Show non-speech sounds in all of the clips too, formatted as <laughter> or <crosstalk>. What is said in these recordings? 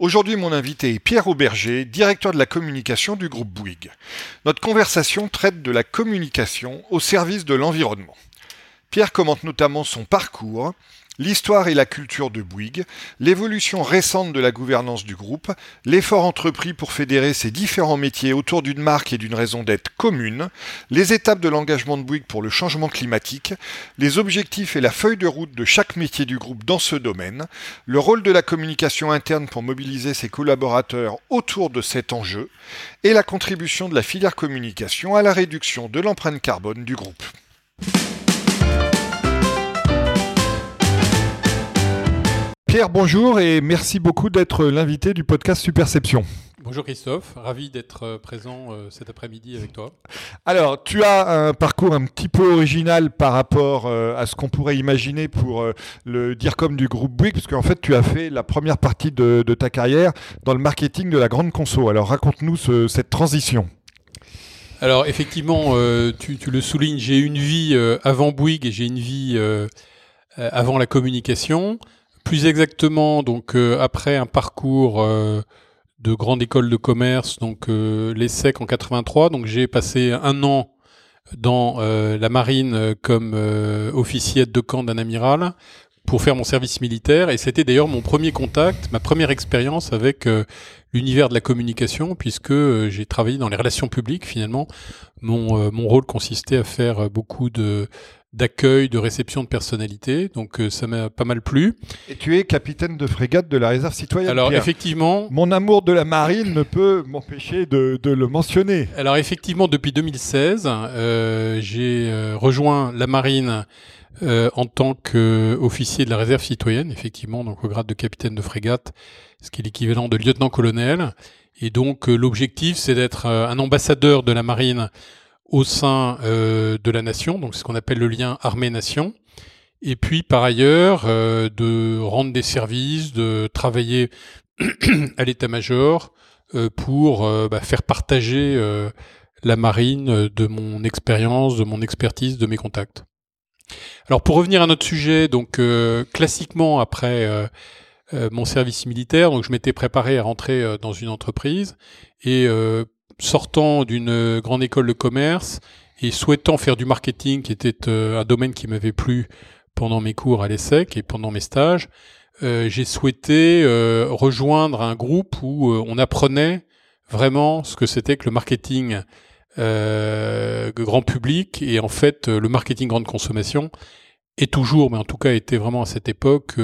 Aujourd'hui, mon invité est Pierre Auberger, directeur de la communication du groupe Bouygues. Notre conversation traite de la communication au service de l'environnement. Pierre commente notamment son parcours, L'histoire et la culture de Bouygues, l'évolution récente de la gouvernance du groupe, l'effort entrepris pour fédérer ces différents métiers autour d'une marque et d'une raison d'être commune, les étapes de l'engagement de Bouygues pour le changement climatique, les objectifs et la feuille de route de chaque métier du groupe dans ce domaine, le rôle de la communication interne pour mobiliser ses collaborateurs autour de cet enjeu, et la contribution de la filière communication à la réduction de l'empreinte carbone du groupe. Pierre, bonjour et merci beaucoup d'être l'invité du podcast Superception. Bonjour Christophe, ravi d'être euh, présent euh, cet après-midi avec toi. Alors, tu as un parcours un petit peu original par rapport euh, à ce qu'on pourrait imaginer pour le dire comme du groupe Bouygues, parce qu'en fait, tu as fait la première partie de, ta carrière dans le marketing de la grande conso. Alors, raconte-nous cette transition. Alors, effectivement, tu, tu, le soulignes, j'ai une vie avant Bouygues et j'ai une vie avant la communication. Plus exactement, donc euh, après un parcours euh, de grande école de commerce, donc euh, l'ESSEC en 83, donc j'ai passé un an dans la marine comme officier de camp d'un amiral pour faire mon service militaire et c'était d'ailleurs mon premier contact, ma première expérience avec l'univers de la communication puisque j'ai travaillé dans les relations publiques finalement. Mon, mon rôle consistait à faire beaucoup de d'accueil, de réception de personnalité. Donc euh, ça m'a pas mal plu. Et tu es capitaine de frégate de la réserve citoyenne. Alors effectivement, mon amour de la marine ne peut m'empêcher de, le mentionner. Alors effectivement, depuis 2016, euh, j'ai euh, rejoint la marine en tant qu'officier de la réserve citoyenne, effectivement, donc au grade de capitaine de frégate, ce qui est l'équivalent de lieutenant-colonel. Et donc l'objectif, c'est d'être un ambassadeur de la marine au sein euh, de la nation, donc c'est ce qu'on appelle le lien armée-nation. Et puis par ailleurs, euh, de rendre des services, de travailler <clears throat> à l'état-major euh, pour bah, faire partager la marine de mon expérience, de mon expertise, de mes contacts. Alors pour revenir à notre sujet, donc classiquement après mon service militaire, donc je m'étais préparé à rentrer dans une entreprise et sortant d'une grande école de commerce et souhaitant faire du marketing, qui était euh, un domaine qui m'avait plu pendant mes cours à l'ESSEC et pendant mes stages, euh, j'ai souhaité euh, rejoindre un groupe où on apprenait vraiment ce que c'était que le marketing grand public. Et en fait le marketing grande consommation est toujours, mais en tout cas était vraiment à cette époque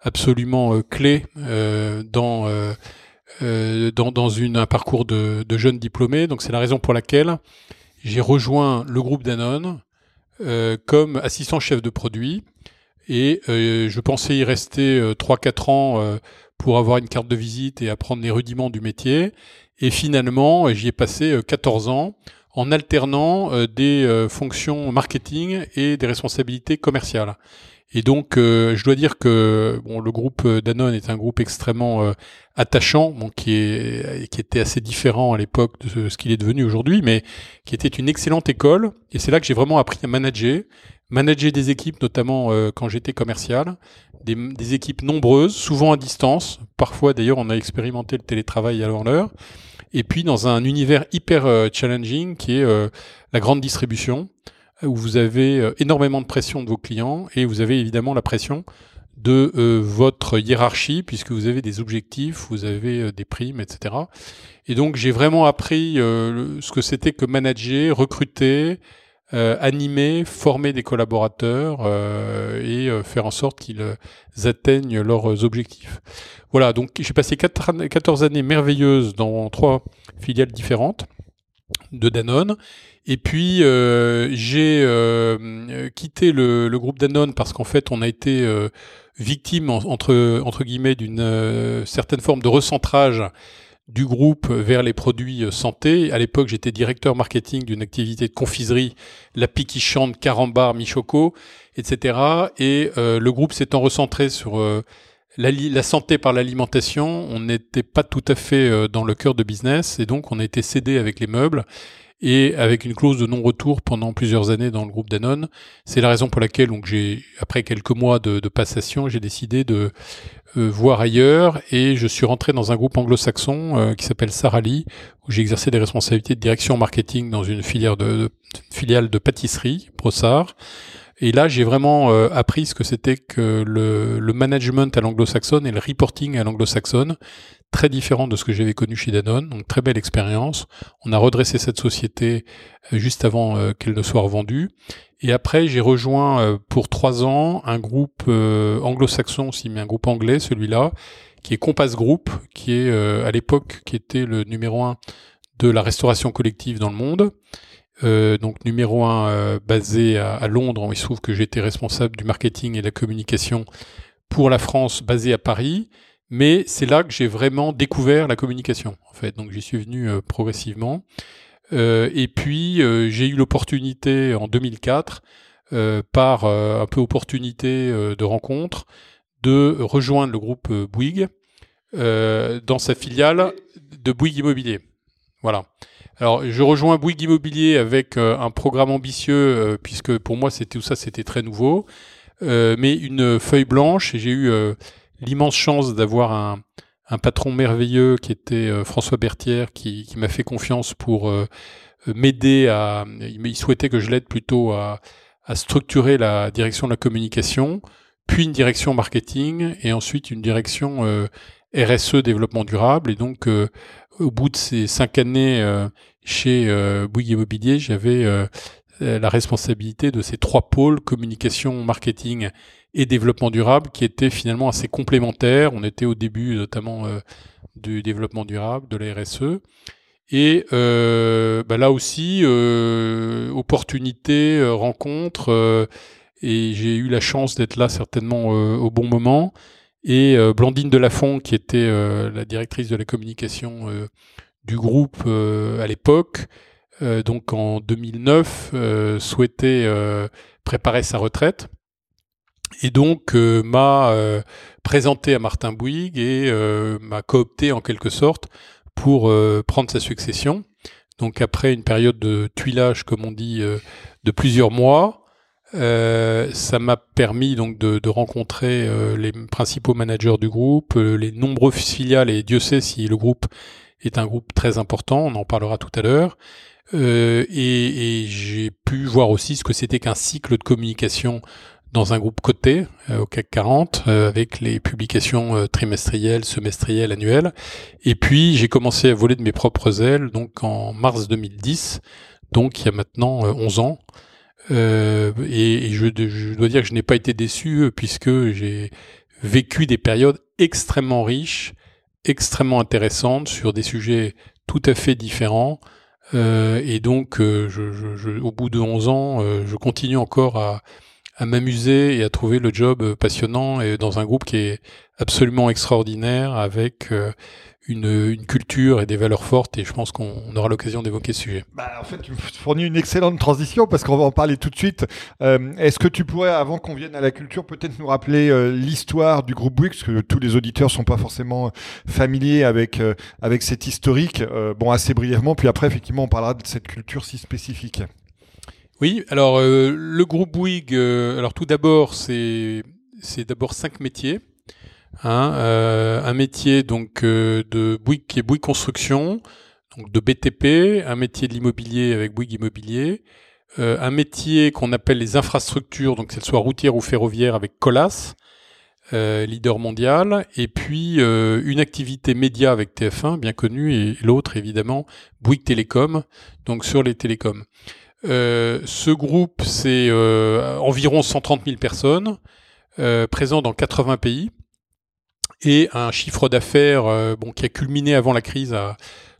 absolument clé dans euh, dans, dans une, un parcours de, de jeunes diplômés. Donc c'est la raison pour laquelle j'ai rejoint le groupe Danone euh, comme assistant chef de produit. Et euh, je pensais y rester 3-4 ans pour avoir une carte de visite et apprendre les rudiments du métier. Et finalement, j'y ai passé 14 ans en alternant des fonctions marketing et des responsabilités commerciales. Et donc, euh, je dois dire que bon, le groupe Danone est un groupe extrêmement euh, attachant, bon, qui, est, qui était assez différent à l'époque de ce qu'il est devenu aujourd'hui, mais qui était une excellente école. Et c'est là que j'ai vraiment appris à manager, manager des équipes, notamment euh, quand j'étais commercial, des, des, équipes nombreuses, souvent à distance. Parfois, d'ailleurs, on a expérimenté le télétravail à l'heure. Et puis, dans un univers hyper challenging qui est la grande distribution où vous avez euh, énormément de pression de vos clients et vous avez évidemment la pression de euh, votre hiérarchie puisque vous avez des objectifs, vous avez euh, des primes, etc. Et donc j'ai vraiment appris ce que c'était que manager, recruter, animer, former des collaborateurs et faire en sorte qu'ils atteignent leurs objectifs. Voilà, donc j'ai passé 14 années merveilleuses dans trois filiales différentes de Danone et puis euh, j'ai euh, quitté le, le, groupe Danone parce qu'en fait on a été euh, victime entre entre guillemets d'une certaine forme de recentrage du groupe vers les produits santé. À l'époque, j'étais directeur marketing d'une activité de confiserie, la qui chante, Carambar, Michoco, etc. Et le groupe s'étant recentré sur la, santé par l'alimentation, on n'était pas tout à fait dans le cœur de business et donc on a été cédé avec les meubles et avec une clause de non-retour pendant plusieurs années dans le groupe Danone. C'est la raison pour laquelle, donc, j'ai, après quelques mois de, de passation, j'ai décidé de euh, voir ailleurs et je suis rentré dans un groupe anglo-saxon euh, qui s'appelle Sarali, où j'ai exercé des responsabilités de direction marketing dans une filière de, filiale de pâtisserie, Brossard. Et là, j'ai vraiment euh, appris ce que c'était que le, le management à l'anglo-saxonne et le reporting à l'anglo-saxonne très différent de ce que j'avais connu chez Danone, donc très belle expérience. On a redressé cette société euh, juste avant euh, qu'elle ne soit revendue. Et après, j'ai rejoint euh, pour trois ans un groupe anglo-saxon aussi, mais un groupe anglais, celui-là, qui est Compass Group, qui est à l'époque qui était le numéro un de la restauration collective dans le monde. donc numéro un basé à, à, Londres. Il se trouve que j'étais responsable du marketing et de la communication pour la France, basé à Paris. Mais c'est là que j'ai vraiment découvert la communication, en fait. Donc j'y suis venu euh, progressivement. Euh, et puis euh, j'ai eu l'opportunité en 2004, par un peu opportunité de rencontre, de rejoindre le groupe Bouygues dans sa filiale de Bouygues Immobilier. Voilà. Alors, je rejoins Bouygues Immobilier avec un programme ambitieux, puisque pour moi, c'était tout ça, c'était très nouveau, mais une feuille blanche. J'ai eu l'immense chance d'avoir un, un, patron merveilleux qui était euh, François Berthière, qui, qui m'a fait confiance pour euh, m'aider à. Il souhaitait que je l'aide plutôt à, à, structurer la direction de la communication, puis une direction marketing et ensuite une direction euh, RSE développement durable. Et donc, au bout de ces cinq années chez Bouygues Immobilier, j'avais la responsabilité de ces trois pôles communication, marketing et développement durable qui étaient finalement assez complémentaires. On était au début notamment euh, du développement durable, de la RSE. Et euh, bah là aussi, euh, opportunité, rencontre, et j'ai eu la chance d'être là certainement au bon moment. Et Blandine Delafont, qui était la directrice de la communication du groupe à l'époque, donc en 2009, souhaitait préparer sa retraite et donc euh, m'a euh, présenté à Martin Bouygues et euh, m'a coopté en quelque sorte pour prendre sa succession. Donc après une période de tuilage, comme on dit, de plusieurs mois, ça m'a permis donc de, de rencontrer les principaux managers du groupe, les nombreuses filiales, et Dieu sait si le groupe est un groupe très important, on en parlera tout à l'heure. et, et j'ai pu voir aussi ce que c'était qu'un cycle de communication dans un groupe coté euh, au CAC 40 euh, avec les publications euh, trimestrielles, semestrielles, annuelles. Et puis j'ai commencé à voler de mes propres ailes donc en mars 2010, donc il y a maintenant 11 ans. et, je, je, dois dire que je n'ai pas été déçu puisque j'ai vécu des périodes extrêmement riches, extrêmement intéressantes sur des sujets tout à fait différents. et donc, je, je, au bout de 11 ans, je continue encore à, à m'amuser et à trouver le job euh, passionnant et dans un groupe qui est absolument extraordinaire avec euh, une, une, culture et des valeurs fortes et je pense qu'on aura l'occasion d'évoquer ce sujet. Bah, en fait, tu me fournis une excellente transition parce qu'on va en parler tout de suite. Euh, Est-ce que tu pourrais, avant qu'on vienne à la culture, peut-être nous rappeler euh, l'histoire du groupe Bouygues, parce que tous les auditeurs sont pas forcément familiers avec avec cet historique. bon, assez brièvement, puis après, effectivement, on parlera de cette culture si spécifique. Oui, alors euh, le groupe Bouygues, euh, alors tout d'abord, c'est d'abord cinq métiers. Hein, euh, un métier donc de Bouygues qui Bouygues Construction, donc de BTP, un métier de l'immobilier avec Bouygues Immobilier, un métier qu'on appelle les infrastructures, donc qu'elles soient routières ou ferroviaires avec Colas, leader mondial, et puis une activité média avec TF1, bien connue, et l'autre évidemment Bouygues Télécom, donc sur les télécoms. Euh, ce groupe, c'est euh, environ 130 000 personnes, euh, présents dans 80 pays, et un chiffre d'affaires bon, qui a culminé avant la crise à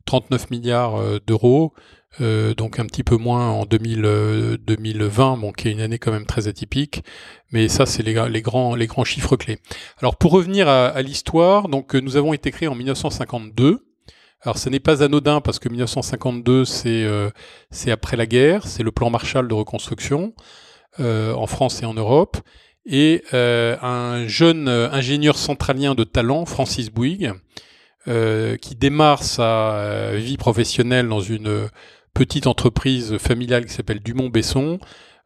39 milliards d'euros, donc un petit peu moins en 2000, 2020, bon, qui est une année quand même très atypique, mais ça c'est les, les, grands, les grands chiffres clés. Alors pour revenir à, à l'histoire, donc nous avons été créés en 1952 Alors ce n'est pas anodin parce que 1952 c'est c'est après la guerre, c'est le plan Marshall de reconstruction en France et en Europe et un jeune ingénieur centralien de talent, Francis Bouygues, qui démarre sa vie professionnelle dans une petite entreprise familiale qui s'appelle Dumont-Besson,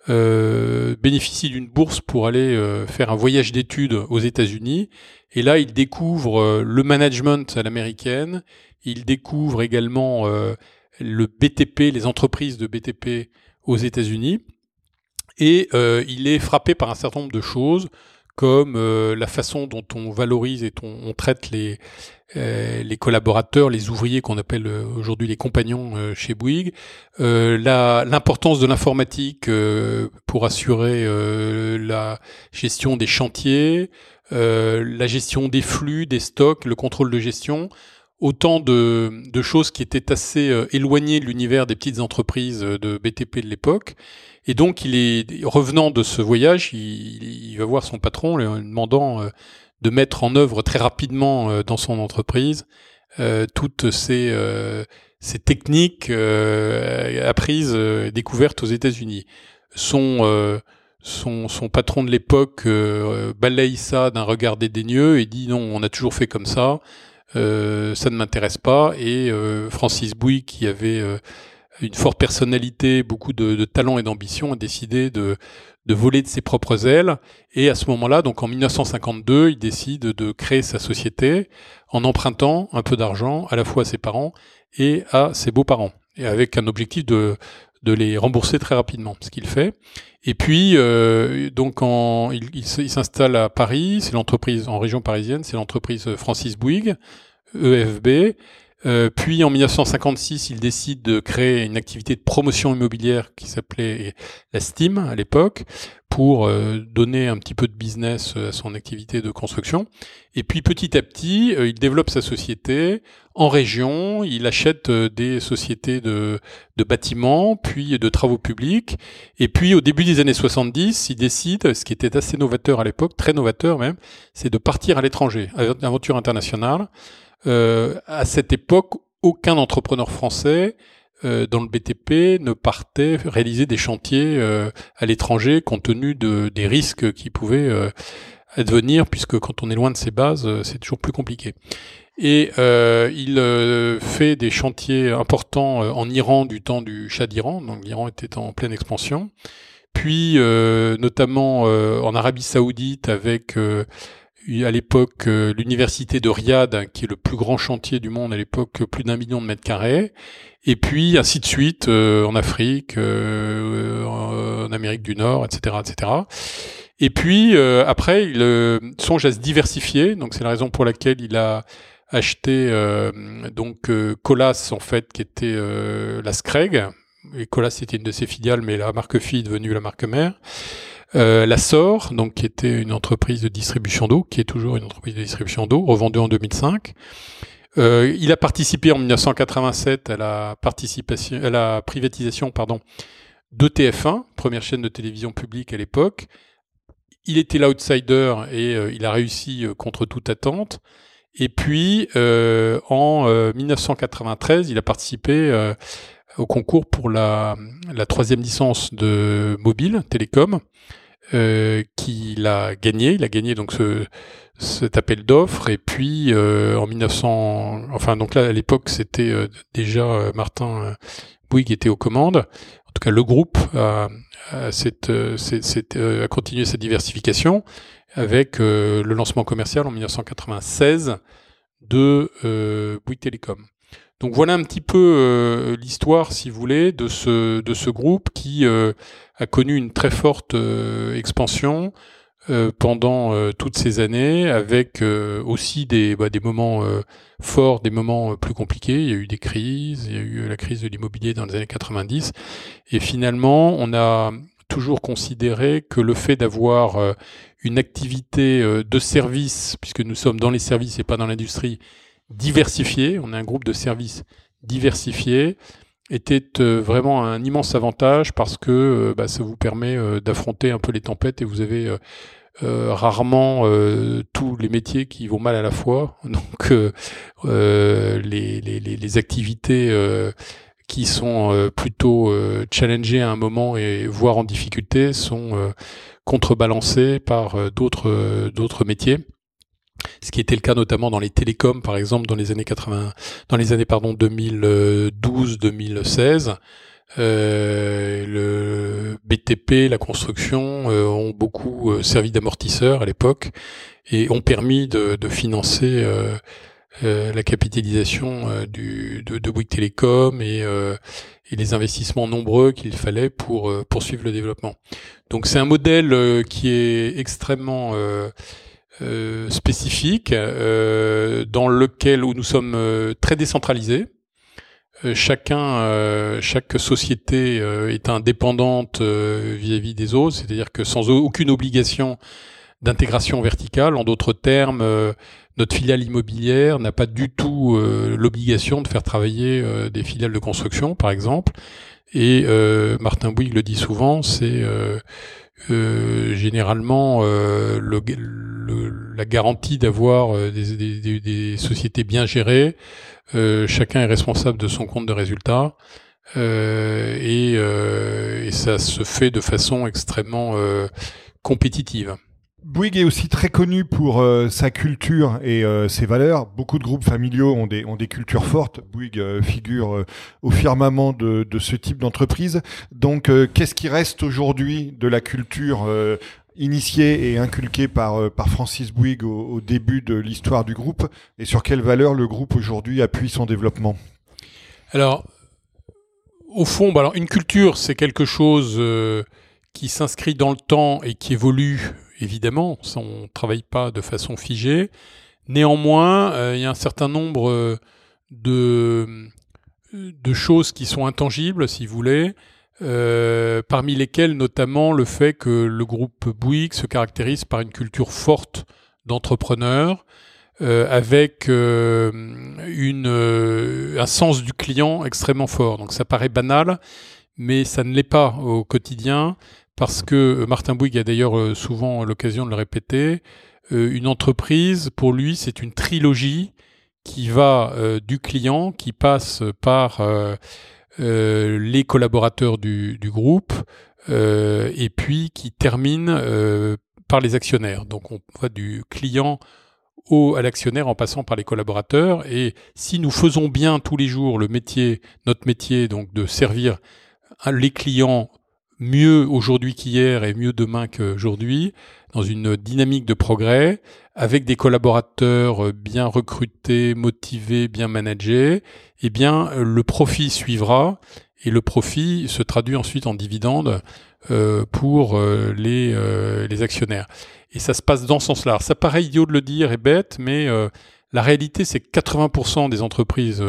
euh, bénéficie d'une bourse pour aller euh, faire un voyage d'études aux États-Unis. Et là, il découvre euh, le management à l'américaine. Il découvre également le BTP, les entreprises de BTP aux États-Unis. Et il est frappé par un certain nombre de choses, comme la façon dont on valorise et on traite les, euh, collaborateurs, les ouvriers qu'on appelle euh, aujourd'hui les compagnons euh, chez Bouygues, l'importance de l'informatique pour assurer la gestion des chantiers, la gestion des flux, des stocks, le contrôle de gestion, autant de, choses qui étaient assez éloignées de l'univers des petites entreprises de BTP de l'époque. Et donc, il est revenant de ce voyage, il, va voir son patron, lui demandant de mettre en œuvre très rapidement euh, dans son entreprise euh, toutes ces, euh, techniques apprises, découvertes aux États-Unis. Son, patron de l'époque balaye ça d'un regard dédaigneux et dit non, on a toujours fait comme ça, ça ne m'intéresse pas. Et Francis Bouy, qui avait une forte personnalité, beaucoup de, de talent et d'ambition, a décidé de, de voler de ses propres ailes. Et à ce moment-là, donc en 1952, il décide de créer sa société en empruntant un peu d'argent à la fois à ses parents et à ses beaux-parents, et avec un objectif de, de les rembourser très rapidement, ce qu'il fait. Et puis, euh, donc, il s'installe à Paris, c'est l'entreprise en région parisienne, c'est l'entreprise Francis Bouygues, EFB, euh, puis en 1956, il décide de créer une activité de promotion immobilière qui s'appelait la STEAM à l'époque pour euh, donner un petit peu de business euh, à son activité de construction. Et puis petit à petit, il développe sa société en région, il achète des sociétés de, de bâtiments, puis de travaux publics. Et puis au début des années 70, il décide, ce qui était assez novateur à l'époque, très novateur même, c'est de partir à l'étranger, aventure internationale. Euh, à cette époque, aucun entrepreneur français euh, dans le BTP ne partait réaliser des chantiers euh, à l'étranger compte tenu de, des risques qui pouvaient advenir, puisque quand on est loin de ses bases, c'est toujours plus compliqué. Et il fait des chantiers importants en Iran du temps du Shah d'Iran, donc l'Iran était en pleine expansion. Puis notamment en Arabie Saoudite avec à l'époque euh, l'université de Riyad, qui est le plus grand chantier du monde à l'époque, plus d'un million de mètres carrés, et puis ainsi de suite euh, en Afrique, euh, en Amérique du Nord, etc., etc. Et puis après, il songe à se diversifier, donc c'est la raison pour laquelle il a acheté donc Colas en fait, qui était la Screg. Et Colas c'était une de ses filiales, mais la marque fille est devenue la marque mère. Euh, la SOR, donc qui était une entreprise de distribution d'eau, qui est toujours une entreprise de distribution d'eau, revendue en 2005. Euh, il a participé en 1987 à la participation, à la privatisation, pardon, de TF1, première chaîne de télévision publique à l'époque. Il était l'outsider et euh, il a réussi contre toute attente. Et puis, en 1993, il a participé au concours pour la, la troisième licence de mobile, télécom, euh, qu'il a gagné. Il a gagné donc ce, cet appel d'offres et puis euh, en 1900, enfin donc là à l'époque c'était euh, déjà euh, Martin Bouygues était aux commandes. En tout cas le groupe a, a, cette, continué sa diversification avec le lancement commercial en 1996 de Bouygues Télécom. Donc voilà un petit peu l'histoire, si vous voulez, de ce, groupe qui a connu une très forte euh, expansion pendant toutes ces années, avec aussi des, bah, des moments forts, des moments plus compliqués. Il y a eu des crises, il y a eu la crise de l'immobilier dans les années 90, et finalement, on a toujours considéré que le fait d'avoir une activité de service, puisque nous sommes dans les services et pas dans l'industrie, diversifié, on est un groupe de services diversifié, était vraiment un immense avantage parce que bah, ça vous permet d'affronter un peu les tempêtes et vous avez rarement tous les métiers qui vont mal à la fois. <laughs> Donc les, les, les, activités qui sont plutôt challengées à un moment et voire en difficulté sont contrebalancées par d'autres d'autres métiers ce qui était le cas notamment dans les télécoms, par exemple, dans les années 80, dans les années pardon 2012-2016. Euh, le BTP, la construction euh, ont beaucoup euh, servi d'amortisseurs à l'époque et ont permis de, de financer euh, la capitalisation du, de, de Bouygues Télécom et, et les investissements nombreux qu'il fallait pour poursuivre le développement. Donc c'est un modèle qui est extrêmement euh, spécifique euh, dans lequel où nous sommes euh, très décentralisés. chacun, chaque société est indépendante vis-à-vis des autres, c'est-à-dire que sans aucune obligation d'intégration verticale. En d'autres termes, notre filiale immobilière n'a pas du tout l'obligation de faire travailler des filiales de construction, par exemple. Et Martin Bouygues le dit souvent, c'est euh, généralement euh, le, la garantie d'avoir euh, des, sociétés bien gérées. chacun est responsable de son compte de résultat. Et, et, ça se fait de façon extrêmement compétitive. Bouygues est aussi très connu pour euh, sa culture et euh, ses valeurs. Beaucoup de groupes familiaux ont des, cultures fortes. Bouygues euh, figure au firmament de ce type d'entreprise. Donc, qu'est-ce qui reste aujourd'hui de la culture initiée et inculquée par, par Francis Bouygues au, début de l'histoire du groupe Et sur quelles valeurs le groupe aujourd'hui appuie son développement? Alors, au fond, bah une culture, c'est quelque chose qui s'inscrit dans le temps et qui évolue évidemment, on ne travaille pas de façon figée. Néanmoins, euh, il y a un certain nombre euh, de, de choses qui sont intangibles, si vous voulez, euh, parmi lesquelles notamment le fait que le groupe Bouygues se caractérise par une culture forte d'entrepreneurs, avec une, un sens du client extrêmement fort. Donc ça paraît banal, mais ça ne l'est pas au quotidien parce que euh, Martin Bouygues a d'ailleurs euh, souvent l'occasion de le répéter, euh, une entreprise, pour lui, c'est une trilogie qui va du client, qui passe par les collaborateurs du, groupe, et puis qui termine par les actionnaires. Donc on va du client au, à l'actionnaire en passant par les collaborateurs. Et si nous faisons bien tous les jours le métier, notre métier, donc de servir les clients mieux aujourd'hui qu'hier et mieux demain qu'aujourd'hui, dans une dynamique de progrès, avec des collaborateurs bien recrutés, motivés, bien managés, eh bien, le profit suivra et le profit se traduit ensuite en dividendes euh, pour euh, les, euh, les actionnaires. Et ça se passe dans ce sens-là. Ça paraît idiot de le dire et bête, mais la réalité, c'est que 80% des entreprises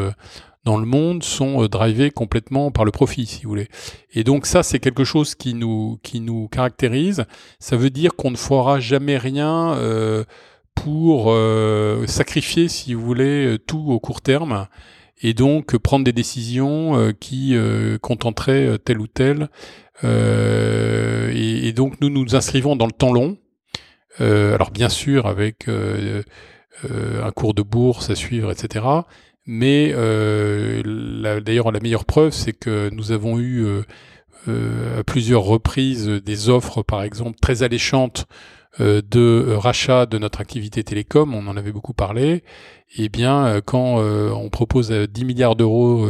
dans le monde sont euh, drivés complètement par le profit, si vous voulez. Et donc ça, c'est quelque chose qui nous qui nous caractérise. Ça veut dire qu'on ne fera jamais rien euh, pour euh, sacrifier, si vous voulez, tout au court terme, et donc prendre des décisions qui contenteraient tel ou tel. Et, donc nous nous inscrivons dans le temps long. alors bien sûr avec un cours de bourse à suivre, etc. Mais euh, d'ailleurs, la meilleure preuve, c'est que nous avons eu euh, euh, à plusieurs reprises des offres, par exemple, très alléchantes de rachat de notre activité télécom, on en avait beaucoup parlé, et eh bien quand on propose 10 milliards d'euros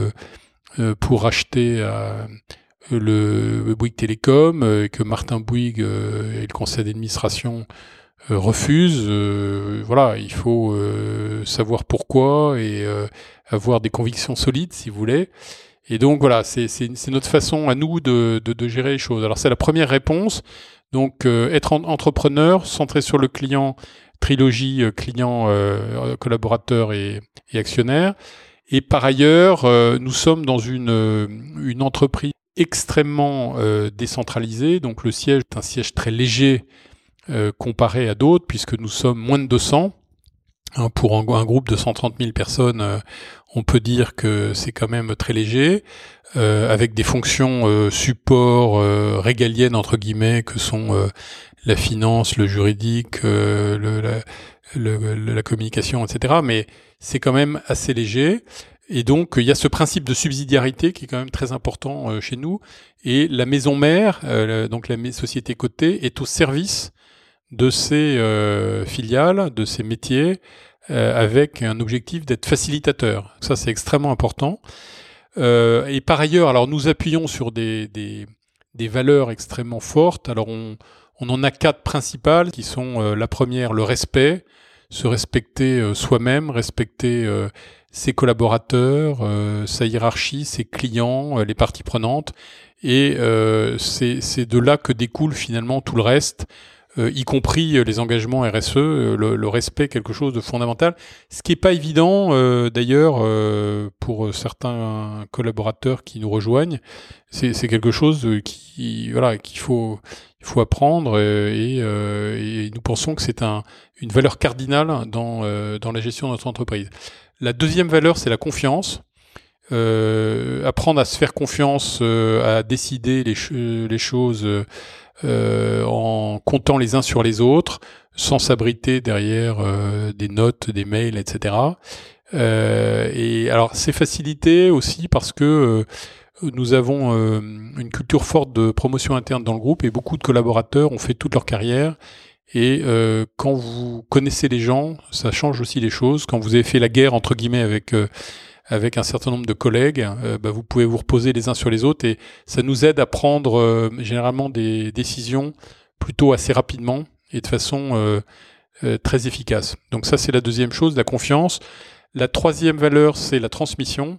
pour racheter le Bouygues Télécom, et que Martin Bouygues et le conseil d'administration euh, refuse. Euh, voilà, il faut euh, savoir pourquoi et avoir des convictions solides, si vous voulez. Et donc voilà, c'est notre façon à nous de, de gérer les choses. Alors c'est la première réponse. Donc être entrepreneur, centré sur le client, trilogie client, collaborateur et, actionnaire. Et par ailleurs, nous sommes dans une, entreprise extrêmement décentralisée. Donc le siège est un siège très léger euh, comparé à d'autres, puisque nous sommes moins de 200. Hein, pour un, groupe de 130 000 personnes, euh, on peut dire que c'est quand même très léger, euh, avec des fonctions euh, support régaliennes entre guillemets que sont la finance, le juridique, le, la, la, communication, etc. Mais c'est quand même assez léger. Et donc il y a ce principe de subsidiarité qui est quand même très important chez nous. Et la maison mère, donc la société cotée, est au service de ces euh, filiales, de ces métiers, euh, avec un objectif d'être facilitateur. Ça, c'est extrêmement important. Euh, et par ailleurs, alors nous appuyons sur des, des, valeurs extrêmement fortes. Alors on, on, en a quatre principales qui sont la première, le respect, se respecter soi-même, respecter ses collaborateurs, sa hiérarchie, ses clients, les parties prenantes. Et c'est de là que découle finalement tout le reste. Euh, y compris euh, les engagements RSE, euh, le, respect quelque chose de fondamental, ce qui n'est pas évident d'ailleurs pour certains collaborateurs qui nous rejoignent. C'est quelque chose qui voilà qu'il faut il faut apprendre et, et, nous pensons que c'est un, une valeur cardinale dans dans la gestion de notre entreprise. La deuxième valeur, c'est la confiance. apprendre à se faire confiance, à décider les, les choses euh, en comptant les uns sur les autres, sans s'abriter derrière euh, des notes, des mails, etc. Euh, et alors c'est facilité aussi parce que nous avons une culture forte de promotion interne dans le groupe et beaucoup de collaborateurs ont fait toute leur carrière. Et quand vous connaissez les gens, ça change aussi les choses. Quand vous avez fait la guerre entre guillemets avec avec un certain nombre de collègues, euh, bah, vous pouvez vous reposer les uns sur les autres et ça nous aide à prendre euh, généralement des décisions plutôt assez rapidement et de façon euh, très efficace. Donc ça c'est la deuxième chose, la confiance. La troisième valeur c'est la transmission.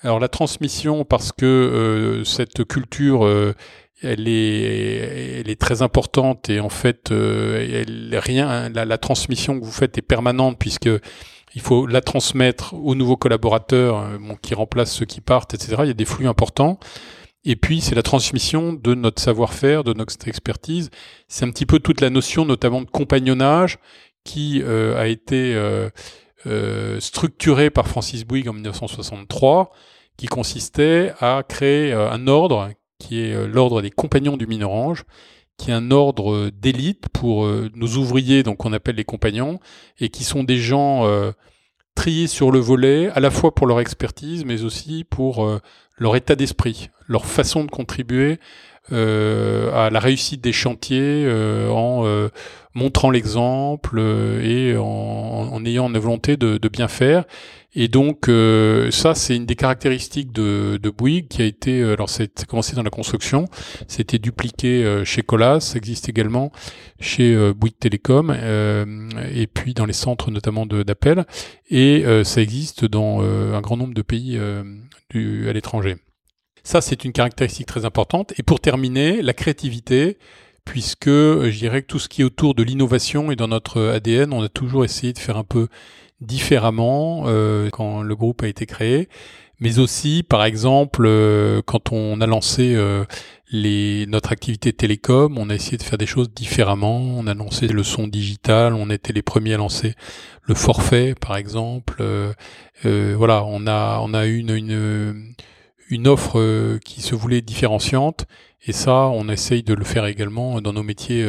Alors la transmission parce que cette culture elle est, très importante et en fait, rien, la, transmission que vous faites est permanente puisque il faut la transmettre aux nouveaux collaborateurs euh, qui remplacent ceux qui partent, etc. Il y a des flux importants. Et puis, c'est la transmission de notre savoir-faire, de notre expertise. C'est un petit peu toute la notion, notamment de compagnonnage, qui euh, a été euh, structurée par Francis Bouygues en 1963, qui consistait à créer un ordre qui est l'ordre des compagnons du Minorange, qui est un ordre d'élite pour euh, nos ouvriers, donc qu'on appelle les compagnons, et qui sont des gens euh, triés sur le volet, à la fois pour leur expertise, mais aussi pour euh, leur état d'esprit, leur façon de contribuer à la réussite des chantiers en montrant l'exemple et en, ayant une volonté de bien faire. Et donc euh, ça, c'est une des caractéristiques de, de Bouygues qui a été, euh, alors c'est commencé dans la construction, c'était dupliqué euh, chez Colas, ça existe également chez Bouygues Télécom, et puis dans les centres notamment d'appel, et ça existe dans un grand nombre de pays du, à l'étranger. Ça, c'est une caractéristique très importante. Et pour terminer, la créativité, puisque je dirais que tout ce qui est autour de l'innovation et dans notre ADN, on a toujours essayé de faire un peu différemment euh, quand le groupe a été créé, mais aussi, par exemple, euh, quand on a lancé euh, les, notre activité télécom, on a essayé de faire des choses différemment. On a lancé le son digital, on était les premiers à lancer le forfait, par exemple. voilà, on a on a une une, une offre qui se voulait différenciante, et ça, on essaye de le faire également dans nos métiers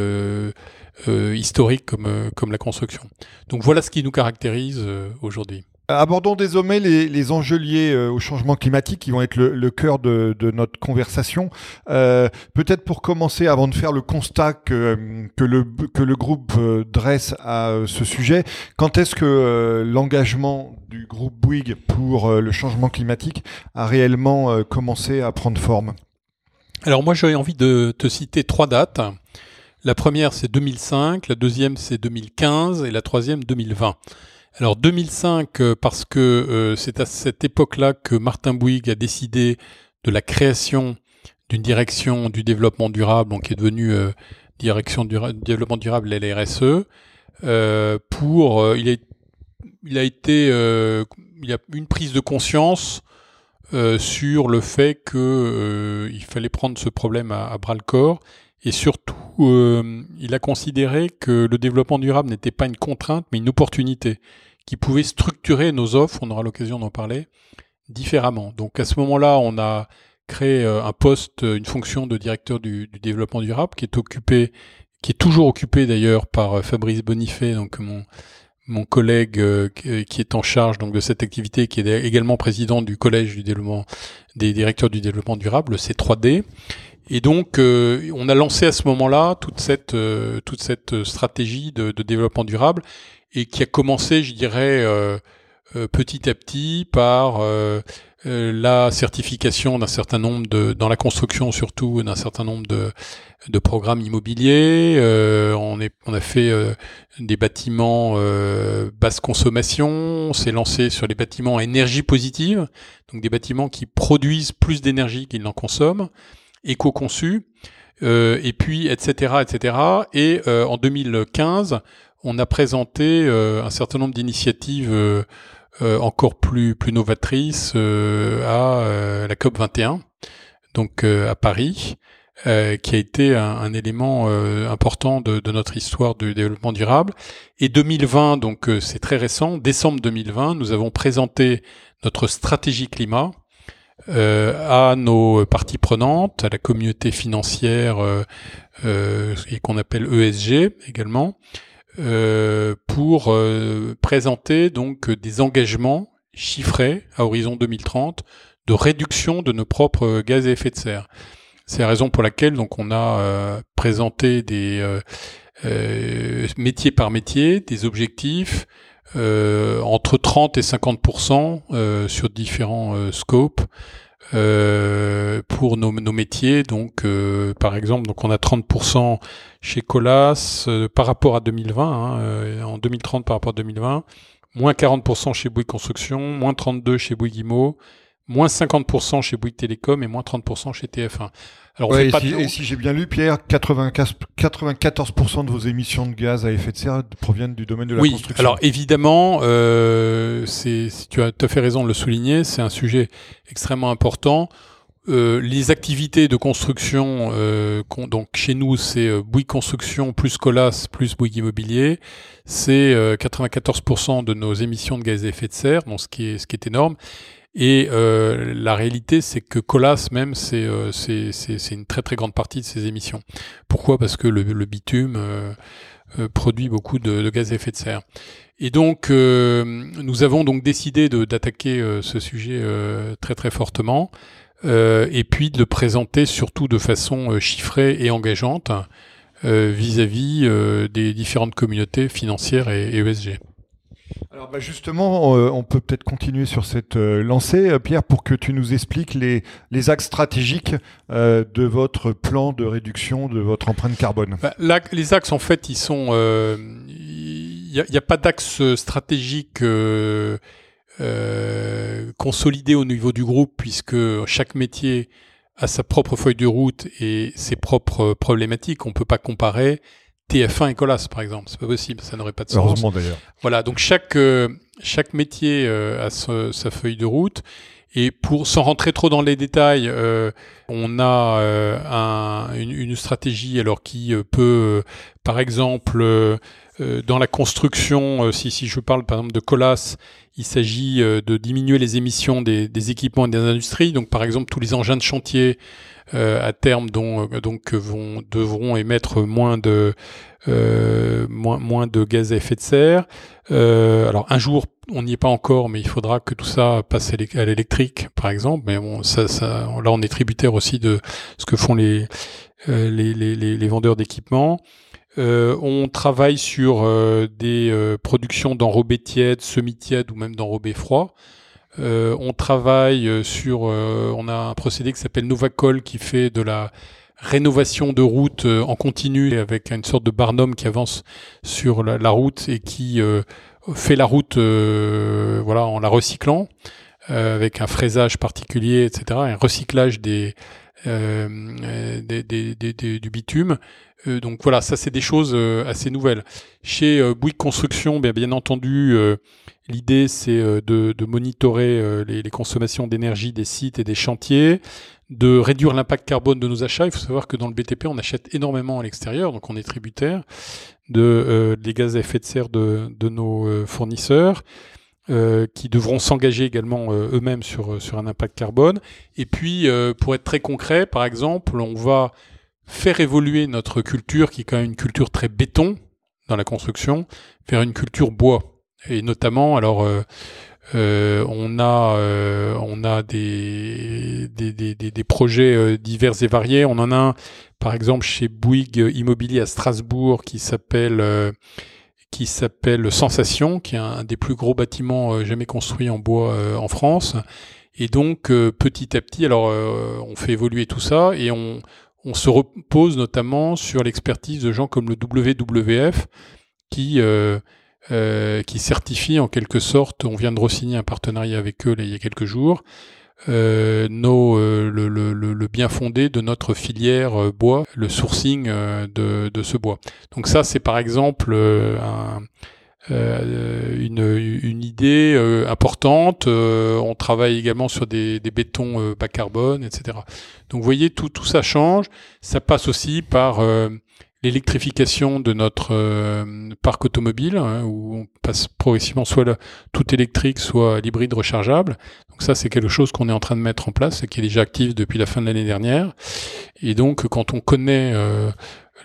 euh, historique comme, euh, comme la construction. Donc voilà ce qui nous caractérise euh, aujourd'hui. Abordons désormais les, les enjeux liés au changement climatique qui vont être le, le cœur de, de, notre conversation. Euh, Peut-être pour commencer, avant de faire le constat que, que, le, que le groupe dresse à ce sujet, quand est-ce que l'engagement du groupe Bouygues pour le changement climatique a réellement commencé à prendre forme? Alors moi j'aurais envie de te citer trois dates. La première, c'est 2005, la deuxième, c'est 2015 et la troisième, 2020. Alors 2005, euh, parce que euh, c'est à cette époque-là que Martin Bouygues a décidé de la création d'une direction du développement durable, donc qui est devenue euh, direction du développement durable LRSE. pour, il, a, été, il y a une prise de conscience sur le fait que il fallait prendre ce problème à, à bras le corps et surtout, euh, il a considéré que le développement durable n'était pas une contrainte, mais une opportunité, qui pouvait structurer nos offres, on aura l'occasion d'en parler, différemment. Donc à ce moment-là, on a créé euh, un poste, une fonction de directeur du, développement durable qui est occupé, qui est toujours occupé d'ailleurs par euh, Fabrice Bonifay, donc mon mon collègue euh, qui est en charge donc de cette activité, qui est également président du collège du développement des directeurs du développement durable, le C3D. Et donc, euh, on a lancé à ce moment-là toute cette euh, toute cette stratégie de, de, développement durable et qui a commencé, je dirais, petit à petit par la certification d'un certain nombre de dans la construction surtout d'un certain nombre de de programmes immobiliers. Euh, on, est, on a fait euh, des bâtiments euh, basse consommation. On s'est lancé sur les bâtiments à énergie positive, donc des bâtiments qui produisent plus d'énergie qu'ils n'en consomment, éco-conçus, et puis etc. etc. Et en 2015, on a présenté un certain nombre d'initiatives encore plus, plus novatrices à la COP 21, donc à Paris. Euh, qui a été un, un élément euh, important de, de, notre histoire du développement durable. Et 2020, donc euh, c'est très récent, décembre 2020, nous avons présenté notre stratégie climat à nos parties prenantes, à la communauté financière et qu'on appelle ESG également, pour présenter donc des engagements chiffrés à horizon 2030 de réduction de nos propres gaz à effet de serre. C'est la raison pour laquelle donc on a euh, présenté des euh, euh, métier par métier, des objectifs entre 30 et 50% sur différents scopes. pour nos, nos, métiers. Donc, par exemple, donc on a 30% chez Colas par rapport à 2020, hein, en 2030 par rapport à 2020, moins 40% chez Bouygues Construction, moins 32 chez Bouygues Immo, moins 50% chez Bouygues Télécom et moins 30% chez TF1. Alors pas si, et, si, j'ai bien lu, Pierre, 94% de vos émissions de gaz à effet de serre proviennent du domaine de la oui, construction. Alors évidemment, euh, c'est, tu as tout à fait raison de le souligner, c'est un sujet extrêmement important. Euh, les activités de construction, euh, donc chez nous, c'est euh, Bouygues Construction plus Colas plus Bouygues Immobilier. C'est 94% euh, de nos émissions de gaz à effet de serre, donc ce qui est ce qui est énorme. Et euh, la réalité, c'est que Colas même, euh, c'est c'est une très très grande partie de ces émissions. Pourquoi? Parce que le, le bitume euh, euh produit beaucoup de, de, gaz à effet de serre. Et donc, euh, nous avons donc décidé d'attaquer ce sujet très très fortement, et puis de le présenter surtout de façon chiffrée et engageante vis-à-vis -vis, des différentes communautés financières et, et ESG. Alors bah justement, euh, on peut peut-être continuer sur cette euh, lancée, euh, Pierre, pour que tu nous expliques les, axes stratégiques de votre plan de réduction de votre empreinte carbone. Bah, les axes, en fait, ils sont, il n'y a, pas d'axe stratégique consolidé au niveau du groupe, puisque chaque métier a sa propre feuille de route et ses propres problématiques. On peut pas comparer TF1 et Colas, par exemple. C'est pas possible, ça n'aurait pas de sens. Heureusement d'ailleurs. Voilà, donc chaque euh, chaque métier euh, a sa feuille de route. Et pour sans rentrer trop dans les détails, euh, on a un, une, une, stratégie alors qui peut, par exemple, dans la construction, si si je parle par exemple de Colas, il s'agit de diminuer les émissions des, des équipements et des industries. Donc par exemple tous les engins de chantier euh, à terme dont, euh, donc vont, devront émettre moins de euh, moins, moins de gaz à effet de serre. Euh, alors un jour, on n'y est pas encore, mais il faudra que tout ça passe à l'électrique, par exemple. Mais bon, ça, ça, là, on est tributaire aussi de ce que font les les, les, les, vendeurs d'équipements. Euh, on travaille sur des productions d'enrobés tièdes, semi-tièdes ou même d'enrobés froids. Euh, on travaille euh, sur, euh, on a un procédé qui s'appelle Novacol qui fait de la rénovation de route en continu avec une sorte de barnum qui avance sur la, route et qui fait la route voilà en la recyclant avec un fraisage particulier etc un recyclage des, des, des, du bitume donc voilà ça c'est des choses assez nouvelles chez Bouygues Construction bien, bien entendu L'idée, c'est euh, de, monitorer euh, les, consommations d'énergie des sites et des chantiers, de réduire l'impact carbone de nos achats. Il faut savoir que dans le BTP, on achète énormément à l'extérieur, donc on est tributaire. de, des gaz à effet de serre de nos fournisseurs. Qui devront s'engager également eux-mêmes sur, sur un impact carbone. Et puis, pour être très concret, par exemple, on va faire évoluer notre culture, qui est quand même une culture très béton dans la construction, vers une culture bois. Et notamment, alors, euh, euh, on a, euh, on a des, des, des, des, projets divers et variés. On en a un, par exemple, chez Bouygues Immobilier à Strasbourg, qui s'appelle qui s'appelle Sensation, qui est un des plus gros bâtiments jamais construits en bois en France. Et donc, petit à petit, alors, on fait évoluer tout ça et on, se repose notamment sur l'expertise de gens comme le WWF qui euh, euh, qui certifie en quelque sorte, on vient de re-signer un partenariat avec eux il y a quelques jours, euh, nos, le, le, le, bien fondé de notre filière bois, le sourcing de, de, ce bois. Donc ça, c'est par exemple un, euh, une, une, idée euh, importante. Euh, on travaille également sur des, des bétons bas carbone, etc. Donc vous voyez, tout, tout ça change. Ça passe aussi par l'électrification de notre parc automobile, hein, où on passe progressivement soit tout électrique, soit l'hybride rechargeable. Ça, c'est quelque chose qu'on est en train de mettre en place et qui est déjà actif depuis la fin de l'année dernière. Et donc, quand on connaît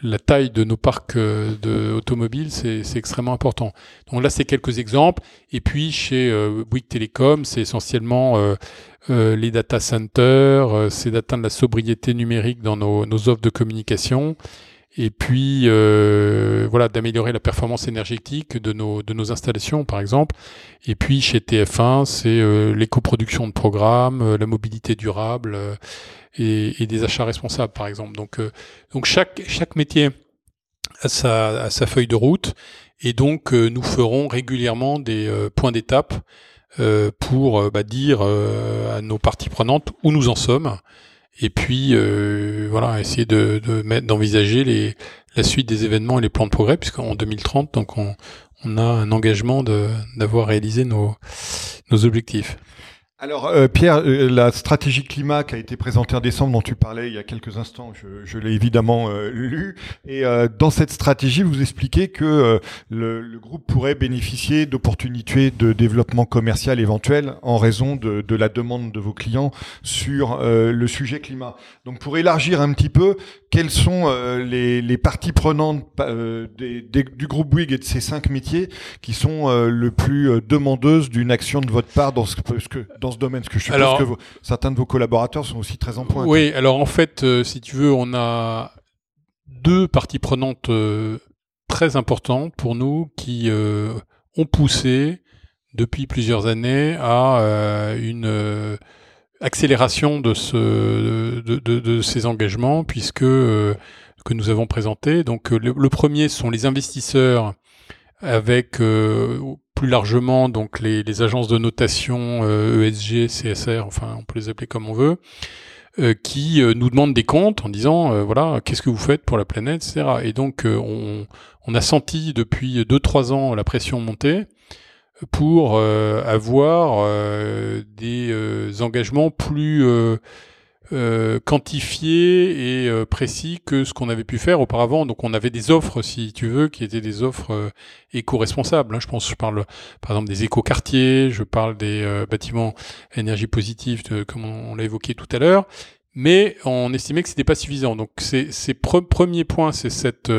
la taille de nos parcs euh, de automobiles, c'est extrêmement important. Donc là, c'est quelques exemples. Et puis chez euh, Bouygues Telecom, c'est essentiellement euh, euh, les data centers, c'est d'atteindre la sobriété numérique dans nos, offres de communication. Et puis voilà, d'améliorer la performance énergétique de nos, de nos installations, par exemple. Et puis chez TF1, c'est l'éco-production de programmes, la mobilité durable et, et, des achats responsables, par exemple. Donc, euh, donc chaque, chaque métier a sa, a sa feuille de route, et donc euh, nous ferons régulièrement des euh, points d'étape pour bah, dire à nos parties prenantes où nous en sommes, et puis voilà, essayer de, d'envisager les, la suite des événements et les plans de progrès, puisqu'en 2030, donc on, on a un engagement de, d'avoir réalisé nos, nos objectifs. Alors euh, Pierre, euh, la stratégie climat qui a été présentée en décembre dont tu parlais il y a quelques instants, je, je l'ai évidemment euh, lu. Et dans cette stratégie, vous expliquez que le, le, groupe pourrait bénéficier d'opportunités de développement commercial éventuel en raison de, de la demande de vos clients sur le sujet climat. Donc pour élargir un petit peu, quelles sont les, les, parties prenantes des, des, du groupe Bouygues et de ces cinq métiers qui sont le plus demandeuses d'une action de votre part dans ce que dans ce domaine Parce que je suppose que certains de vos collaborateurs sont aussi très en pointe. Oui, alors en fait, euh, si tu veux, on a deux parties prenantes euh, très importantes pour nous qui euh, ont poussé depuis plusieurs années à une accélération de, ce, de, de, ces engagements, puisque que nous avons présenté. Donc le, le, premier sont les investisseurs avec plus largement donc les, les agences de notation ESG, euh, e CSR, enfin on peut les appeler comme on veut, euh, qui euh, nous demandent des comptes en disant voilà qu'est-ce que vous faites pour la planète, etc. Et donc on, on, a senti depuis 2-3 ans la pression monter pour avoir des engagements plus euh, quantifié et euh, précis que ce qu'on avait pu faire auparavant. Donc on avait des offres, si tu veux, qui étaient des offres euh, éco-responsables. Hein. Je pense, je parle par exemple des éco-quartiers, je parle des euh, bâtiments énergie positive, de, comme on, l'a évoqué tout à l'heure. Mais on estimait que c'était pas suffisant. Donc c'est ces premiers points, c'est cette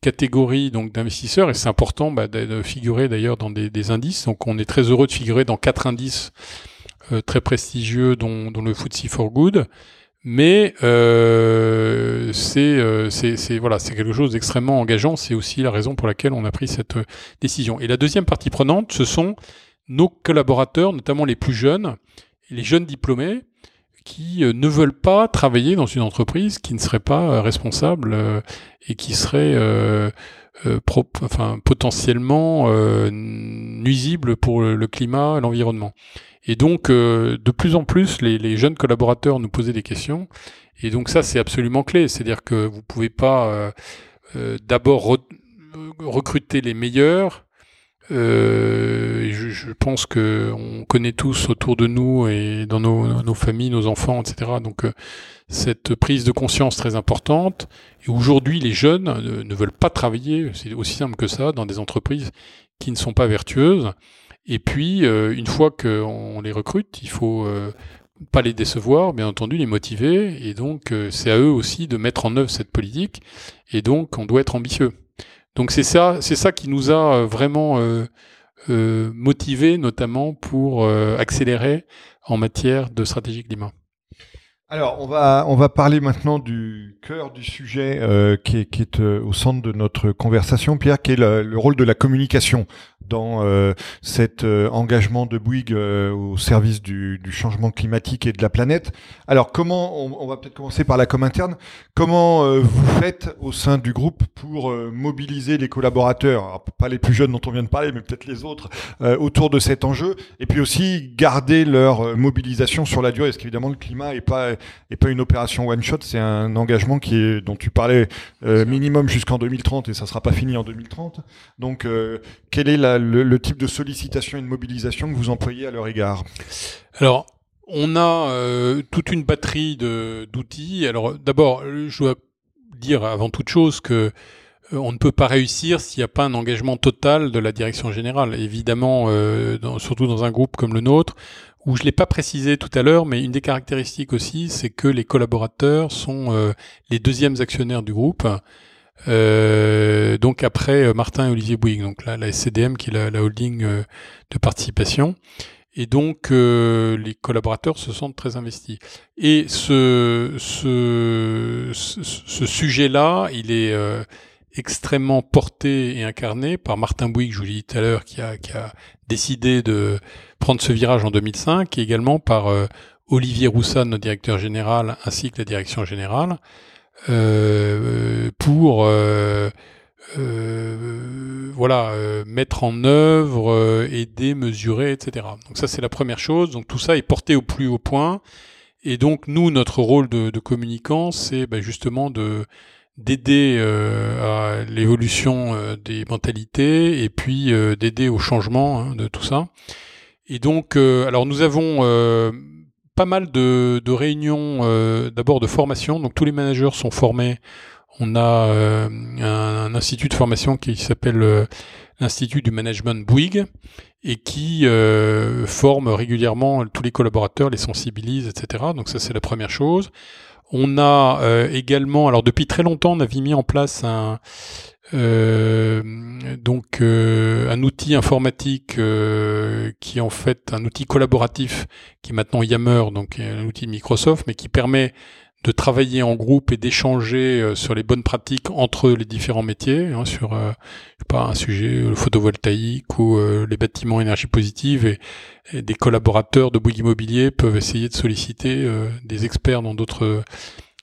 catégorie donc d'investisseurs et c'est important bah, de, figurer d'ailleurs dans des, des, indices. Donc on est très heureux de figurer dans quatre indices euh, très prestigieux, dont, le FTSE for Good. Mais euh, euh c'est voilà, c'est quelque chose d'extrêmement engageant. C'est aussi la raison pour laquelle on a pris cette euh, décision. Et la deuxième partie prenante, ce sont nos collaborateurs, notamment les plus jeunes, les jeunes diplômés, qui ne veulent pas travailler dans une entreprise qui ne serait pas responsable et qui serait potentiellement nuisible pour le climat et l'environnement. Et donc, euh, de plus en plus, les, les, jeunes collaborateurs nous posaient des questions. Et donc ça, c'est absolument clé. C'est-à-dire que vous pouvez pas euh, euh, d'abord recruter les meilleurs Euh, je, je, pense que on connaît tous autour de nous et dans nos, nos familles, nos enfants, etc. Donc cette prise de conscience très importante. Et aujourd'hui, les jeunes ne veulent pas travailler, c'est aussi simple que ça, dans des entreprises qui ne sont pas vertueuses. Et puis, une fois qu'on les recrute, il faut pas les décevoir, bien entendu, les motiver, et donc euh, c'est à eux aussi de mettre en œuvre cette politique, et donc on doit être ambitieux. Donc c'est ça, c'est ça qui nous a euh, vraiment euh, euh motivés, notamment pour accélérer en matière de stratégie climat. Alors, on va, on va parler maintenant du cœur du sujet euh, qui est, qui est euh, au centre de notre conversation, Pierre, qui est le, rôle de la communication dans euh, cet engagement de Bouygues au service du, changement climatique et de la planète. Alors, comment, on, on va peut-être commencer par la com interne, comment vous faites au sein du groupe pour mobiliser les collaborateurs, pas les plus jeunes dont on vient de parler, mais peut-être les autres, autour de cet enjeu, et puis aussi garder leur mobilisation sur la durée, parce qu'évidemment, le climat est pas et pas une opération one shot. C'est un engagement qui est dont tu parlais euh, minimum jusqu'en 2030 et ça sera pas fini en 2030. Donc, euh, quel est la, le, type de sollicitation et de mobilisation que vous employez à leur égard? Alors, on a euh, toute une batterie d'outils. Alors, d'abord, je dois dire avant toute chose que on ne peut pas réussir s'il n'y a pas un engagement total de la direction générale. Évidemment, surtout dans un groupe comme le nôtre, où je l'ai pas précisé tout à l'heure, mais une des caractéristiques aussi, c'est que les collaborateurs sont euh, les deuxièmes actionnaires du groupe. Euh, donc après euh, Martin et Olivier Bouygues, donc la SCDM qui est la, holding de participation. Et donc les collaborateurs se sentent très investis. Et ce, ce, ce, sujet-là, il est extrêmement porté et incarné par Martin Bouygues, je vous l'ai dit tout à l'heure, qui a, qui a décidé de prendre ce virage en 2005, et également par euh, Olivier Roussan, notre directeur général, ainsi que la direction générale, euh, pour euh, voilà mettre en œuvre, aider, mesurer, etc. Donc ça c'est la première chose. Donc tout ça est porté au plus haut point. Et donc nous, notre rôle de, de communicant, c'est ben, justement de d'aider euh, à l'évolution euh, des mentalités et puis euh, d'aider au changement hein, de tout ça. Et donc, alors nous avons pas mal de, réunions d'abord de formation. Donc tous les managers sont formés. On a un, un, institut de formation qui s'appelle l'Institut du Management Bouygues et qui forme régulièrement tous les collaborateurs, les sensibilise, etc. Donc ça c'est la première chose. On a euh, également, alors depuis très longtemps, on avait mis en place un euh, donc euh, un outil informatique qui est en fait un outil collaboratif qui est maintenant Yammer, donc un outil de Microsoft, mais qui permet de travailler en groupe et d'échanger euh, sur les bonnes pratiques entre les différents métiers, hein, sur euh, pas un sujet euh, photovoltaïque ou les bâtiments énergie positive et, des collaborateurs de Bouygues Immobilier peuvent essayer de solliciter des experts dans d'autres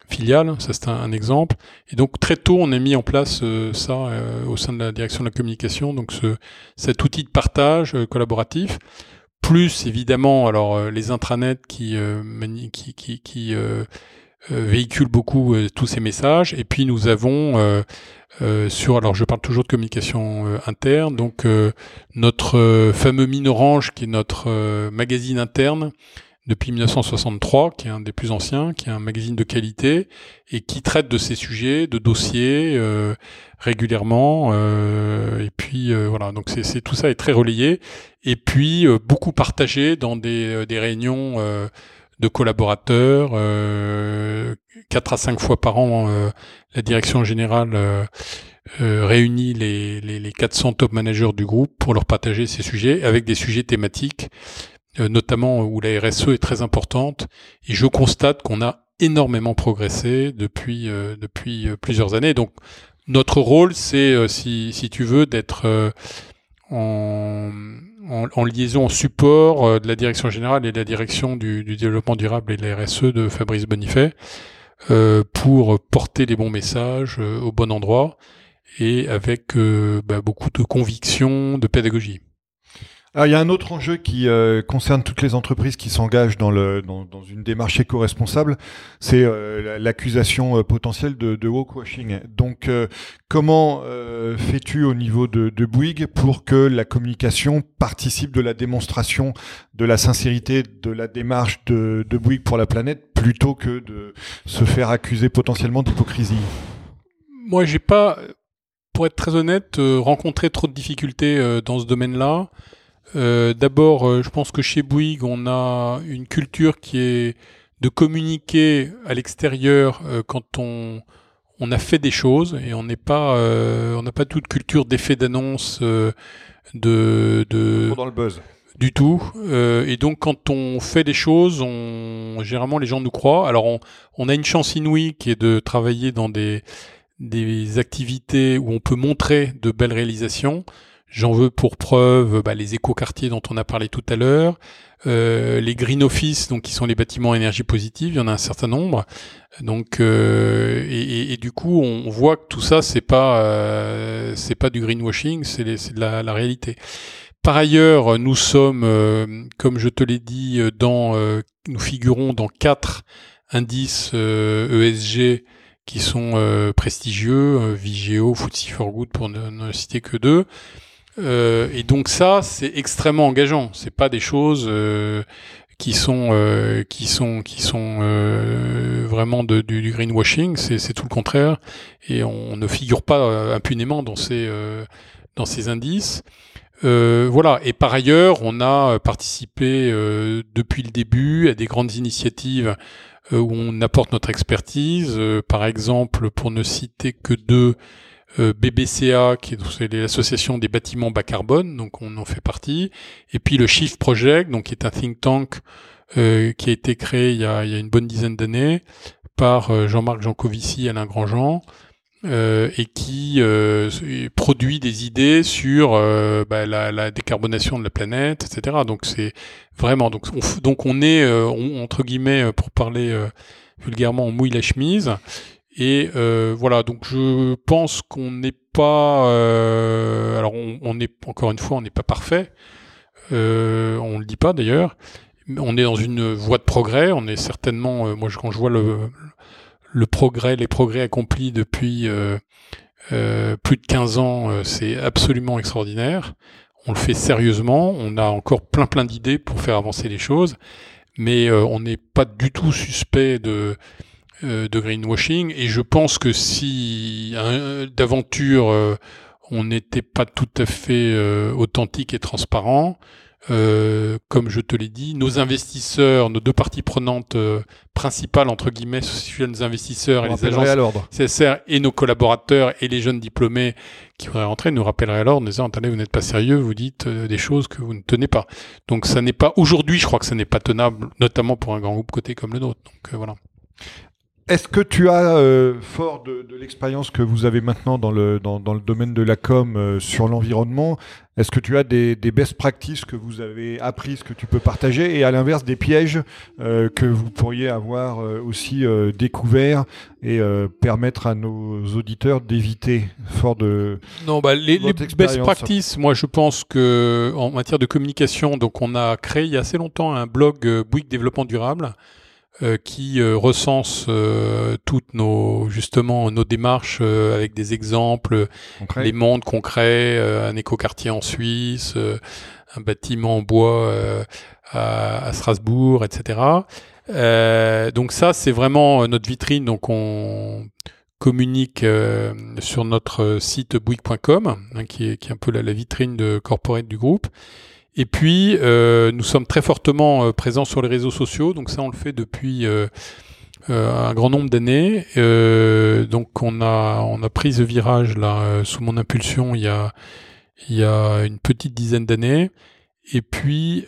filiales, ça c'est un, exemple. Et donc très tôt on a mis en place ça au sein de la direction de la communication, donc ce, cet outil de partage collaboratif. Plus évidemment alors les intranets qui qui qui, qui euh, véhicule beaucoup euh, tous ces messages. Et puis nous avons euh, sur, alors je parle toujours de communication interne, donc notre fameux Minorange qui est notre magazine interne depuis 1963, qui est un des plus anciens, qui est un magazine de qualité et qui traite de ces sujets, de dossiers euh, régulièrement. Euh, et puis voilà, donc c'est tout ça est très relayé et puis beaucoup partagé dans des, des réunions de collaborateurs. Euh, 4 à 5 fois par an, euh, la direction générale euh, euh, réunit les, les, les, 400 top managers du groupe pour leur partager ces sujets avec des sujets thématiques, notamment où la RSE est très importante. Et je constate qu'on a énormément progressé depuis, depuis plusieurs années. Donc notre rôle, c'est, si, si tu veux, d'être en en, liaison, en support euh, de la direction générale et de la direction du, développement durable et de la RSE de Fabrice Bonifay euh, pour porter les bons messages euh, au bon endroit et avec bah, beaucoup de conviction, de pédagogie. Alors, il y a un autre enjeu qui euh, concerne toutes les entreprises qui s'engagent dans, une démarche éco-responsable, c'est euh, l'accusation euh, potentielle de, de washing. Donc, comment fais-tu au niveau de, de Bouygues pour que la communication participe de la démonstration de la sincérité de la démarche de, de Bouygues pour la planète, plutôt que de se faire accuser potentiellement d'hypocrisie? Moi, j'ai pas, pour être très honnête, rencontré trop de difficultés dans ce domaine-là. Euh, d'abord, euh, je pense que chez Bouygues, on a une culture qui est de communiquer à l'extérieur euh, quand on, on a fait des choses et on n'est pas, on n'a pas toute culture d'effet d'annonce de, de dans le buzz du tout. et donc, quand on fait des choses, on, généralement, les gens nous croient. Alors, on, on a une chance inouïe qui est de travailler dans des, des activités où on peut montrer de belles réalisations. J'en veux pour preuve bah, les écoquartiers dont on a parlé tout à l'heure, euh, les green office, donc qui sont les bâtiments énergie positive, il y en a un certain nombre. Donc euh, et, et, du coup, on voit que tout ça c'est pas euh, c'est pas du greenwashing, c'est de la, la, réalité. Par ailleurs, nous sommes, euh, comme je te l'ai dit, dans nous figurons dans quatre indices ESG e qui sont prestigieux, Vigeo, FTSE for Good pour ne, ne citer que deux. Euh, et donc ça, c'est extrêmement engageant. C'est pas des choses euh, qui sont euh, qui sont qui sont euh, vraiment du, greenwashing. C'est tout le contraire. Et on, ne figure pas euh, impunément dans ces dans ces indices. voilà. Et par ailleurs, on a participé depuis le début à des grandes initiatives où on apporte notre expertise. par exemple, pour ne citer que deux. Euh, BBCA, qui est l'association des bâtiments bas carbone, donc on en fait partie, et puis le Shift Project, donc qui est un think tank euh, qui a été créé il y a, il y a une bonne dizaine d'années par euh, Jean-Marc Jancovici, Alain Grandjean, euh, et qui euh, produit des idées sur bah, la, la, décarbonation de la planète, etc. Donc c'est vraiment donc on, donc on est entre guillemets pour parler vulgairement on mouille la chemise et euh, voilà, donc je pense qu'on n'est pas, euh, alors on, est encore une fois, on n'est pas parfait. Euh, on le dit pas d'ailleurs. On est dans une voie de progrès. On est certainement, euh, moi quand je vois le, le progrès, les progrès accomplis depuis euh, euh, plus de 15 ans, c'est absolument extraordinaire. On le fait sérieusement. On a encore plein plein d'idées pour faire avancer les choses, mais on n'est pas du tout suspect de de greenwashing. Et je pense que si d'aventure euh, on n'était pas tout à fait euh, authentique et transparent, comme je te l'ai dit, nos investisseurs, nos deux parties prenantes principales entre guillemets, nos investisseurs et les agences CSR et nos collaborateurs et les jeunes diplômés qui voudraient rentrer nous rappelleraient l'ordre en disant attendez vous n'êtes pas sérieux, vous dites des choses que vous ne tenez pas. Donc ça n'est pas aujourd'hui, je crois que ça n'est pas tenable, notamment pour un grand groupe côté comme le nôtre. Donc voilà. Est-ce que tu as, euh, fort de, de l'expérience que vous avez maintenant dans le, dans, dans le domaine de la com euh, sur l'environnement, est-ce que tu as des, des, best practices que vous avez apprises que tu peux partager et à l'inverse des pièges euh, que vous pourriez avoir aussi découverts et permettre à nos auditeurs d'éviter fort de non bah les, les best practices moi je pense que en matière de communication donc on a créé il y a assez longtemps un blog Bouygues développement durable qui euh, recense euh, toutes nos justement nos démarches avec des exemples, les mondes concrets, un écoquartier en Suisse, un bâtiment en bois à, à, Strasbourg, etc. donc ça c'est vraiment notre vitrine. Donc on communique sur notre site bouygues.com, hein, qui, est, qui est un peu la, la vitrine de corporate du groupe. Et puis, euh, nous sommes très fortement euh, présents sur les réseaux sociaux, donc ça on le fait depuis euh, un grand nombre d'années. donc on a on a pris ce virage là sous mon impulsion il y a il y a une petite dizaine d'années. Et puis,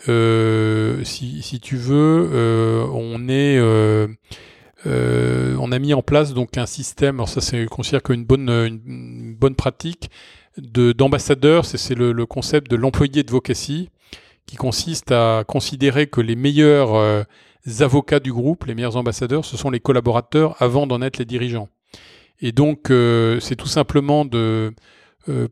si, si tu veux, on est on a mis en place donc un système. Alors ça, c'est considère comme une bonne une bonne pratique de d'ambassadeurs. C'est le, le, concept de l'employé d'advocacy qui consiste à considérer que les meilleurs euh, avocats du groupe, les meilleurs ambassadeurs, ce sont les collaborateurs avant d'en être les dirigeants. Et donc, euh, c'est tout simplement de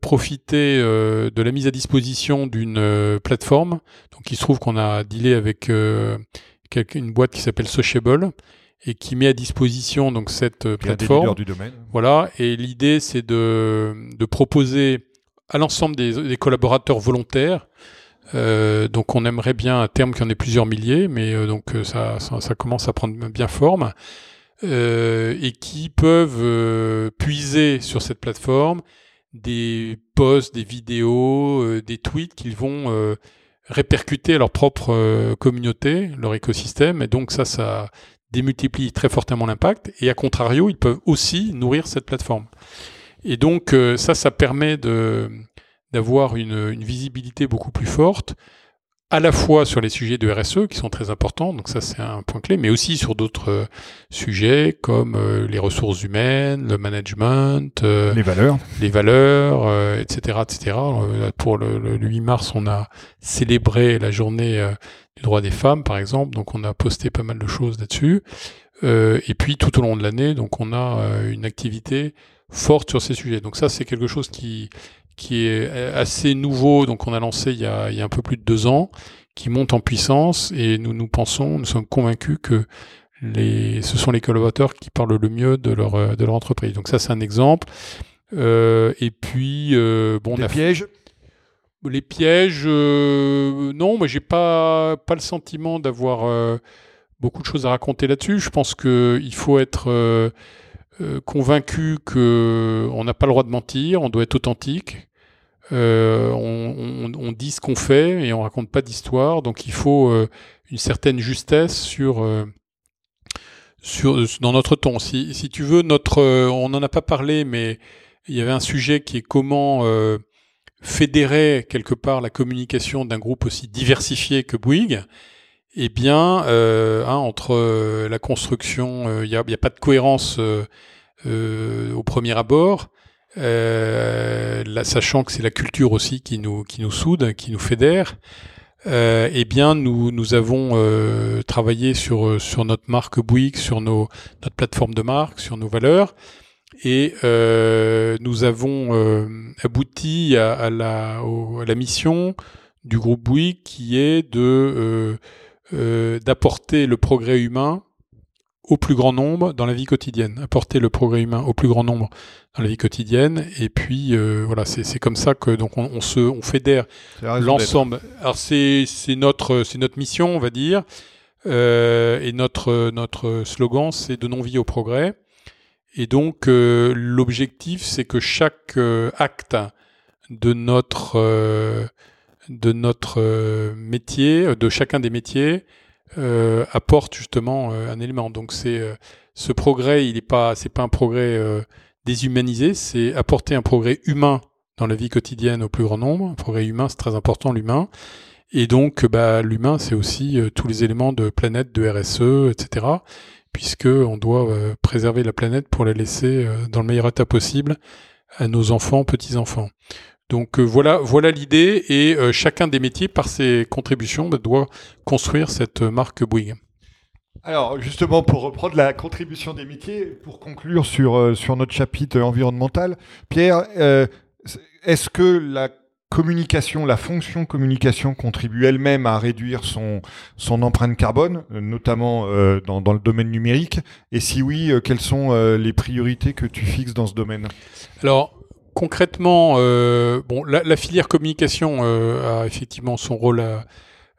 profiter de la mise à disposition d'une plateforme. Donc il se trouve qu'on a dealé avec une boîte qui s'appelle Sociable et qui met à disposition donc cette plateforme. du domaine. Voilà, et l'idée c'est de, de proposer à l'ensemble des, des, collaborateurs volontaires. Euh, donc on aimerait bien à terme qu'il y en ait plusieurs milliers, mais euh, donc euh, ça, ça, ça, commence à prendre bien forme. Euh, et qui peuvent euh, puiser sur cette plateforme des posts, des vidéos, des tweets qu'ils vont répercuter à leur propre communauté, leur écosystème. Et donc ça, ça démultiplie très fortement l'impact. Et à contrario, ils peuvent aussi nourrir cette plateforme. Et donc ça, ça permet de d'avoir une, une, visibilité beaucoup plus forte, à la fois sur les sujets de RSE qui sont très importants, donc ça c'est un point clé, mais aussi sur d'autres euh, sujets comme euh, les ressources humaines, le management, les valeurs, les valeurs, etc., etc. pour le, le, 8 mars, on a célébré la journée du droit des femmes, par exemple, donc on a posté pas mal de choses là-dessus. et puis tout au long de l'année, donc on a une activité forte sur ces sujets. Donc ça, c'est quelque chose qui, qui est assez nouveau, donc on a lancé il y a, il y a un peu plus de deux ans, qui monte en puissance et nous nous pensons, nous sommes convaincus que les, ce sont les collaborateurs qui parlent le mieux de leur, de leur entreprise. Donc ça, c'est un exemple. Euh, et puis, euh, bon, les pièges? Les pièges, euh, non, mais j'ai pas pas le sentiment d'avoir euh, beaucoup de choses à raconter là-dessus. Je pense que il faut être euh, euh, convaincu que on n'a pas le droit de mentir, on doit être authentique. Euh, on, dit ce qu'on fait et on raconte pas d'histoire, donc il faut euh, une certaine justesse sur sur dans notre ton. Si, tu veux, on n'en a pas parlé, mais il y avait un sujet qui est comment fédérer quelque part la communication d'un groupe aussi diversifié que Bouygues. Eh bien, euh, hein, entre euh, la construction, il n'y a, pas de cohérence euh, au premier abord, là, sachant que c'est la culture aussi qui nous, qui nous soude, qui nous fédère. eh bien, nous, nous avons travaillé sur, sur notre marque Bouygues, sur nos, notre plateforme de marque, sur nos valeurs, et nous avons abouti à, à, la, à la mission du groupe Bouygues qui est de euh, d'apporter le progrès humain au plus grand nombre dans la vie quotidienne, apporter le progrès humain au plus grand nombre dans la vie quotidienne. Et puis euh, voilà, c'est comme ça que donc on, on se on fédère l'ensemble. Alors c'est notre c'est notre mission, on va dire, euh, et notre notre slogan c'est de non vie au progrès. Et donc euh, l'objectif c'est que chaque acte de notre de notre métier, de chacun des métiers, euh, apporte justement euh, un élément. Donc c'est ce progrès, il n'est pas, c'est pas un progrès déshumanisé, c'est apporter un progrès humain dans la vie quotidienne au plus grand nombre. Un progrès humain, c'est très important l'humain. Et donc, bah, l'humain, c'est aussi tous les éléments de planète, de RSE, etc. Puisque on doit préserver la planète pour la laisser dans le meilleur état possible à nos enfants, petits enfants. Donc euh, voilà, voilà l'idée et euh, chacun des métiers, par ses contributions, bah, doit construire cette marque Bouygues. Alors justement, pour reprendre la contribution des métiers, pour conclure sur, euh, sur notre chapitre environnemental, Pierre, est-ce que la communication, la fonction communication contribue elle-même à réduire son, son empreinte carbone, notamment dans, dans, le domaine numérique? Et si oui, quelles sont les priorités que tu fixes dans ce domaine? Alors, concrètement, euh, bon, la, filière communication euh, a effectivement son rôle